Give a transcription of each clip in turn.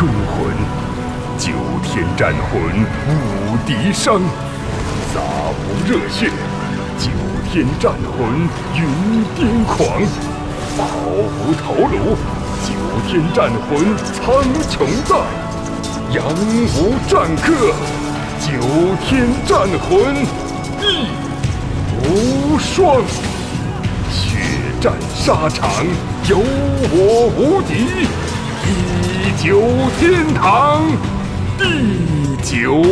忠魂，九天战魂无敌伤，洒无热血，九天战魂云癫狂，匍匐头颅，九天战魂苍穹在，扬无战客，九天战魂义无双。血战沙场，有我无敌。地久天堂，地久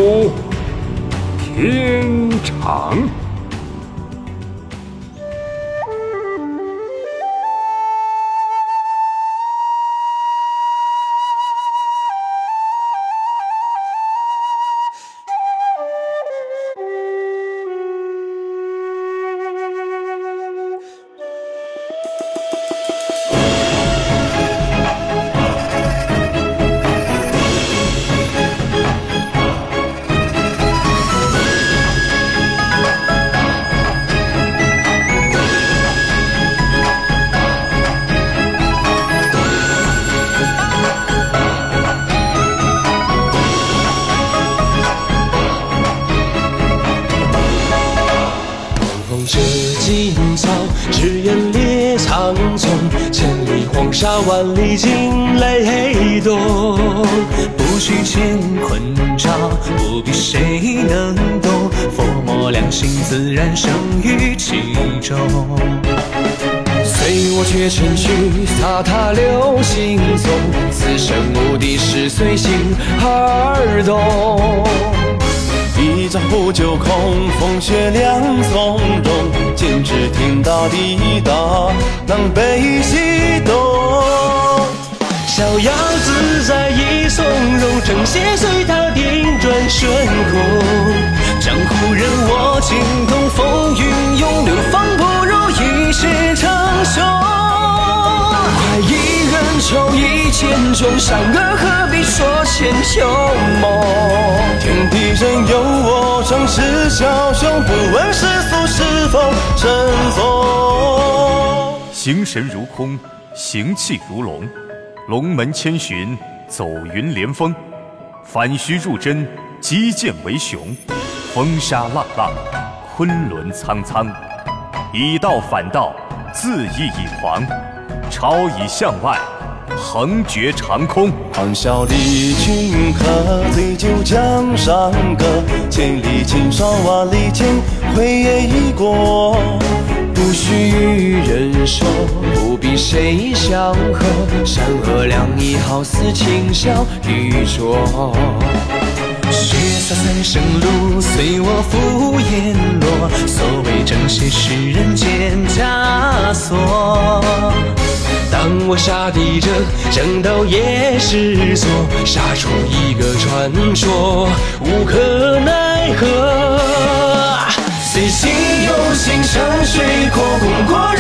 天长。风射金草，只愿猎苍穹。千里黄沙，万里惊雷动。不须乾坤照，不必谁能懂。佛魔两心，自然生于其中。随我绝尘去，洒踏流星踪。此生无敌是，随心而动。一朝壶酒空，风雪两从容。剑指天大地大，狼狈西东。逍遥自在亦从容，正邪随他颠转瞬空。江湖任我精通，风云涌流，方不如一世长雄。快意恩仇一剑中，善恶何必说千秋梦？天地任由是，枭雄，不问世俗是否正宗。形神如空，形气如龙，龙门千寻，走云连峰，反虚入真，击剑为雄，风沙浪浪，昆仑苍苍，以道反道，恣意以狂，超以向外，横绝长空。狂啸离君客，醉酒江山歌。千里千霜，万里剑，辉夜已过。不须与人说，不必谁相和。山河两仪，好似轻霄玉琢。血洒三生路，随我赴阎罗。所谓正邪，是人间枷锁。我杀敌者，正道也是错，杀出一个传说，无可奈何。随心有心，山水阔，功过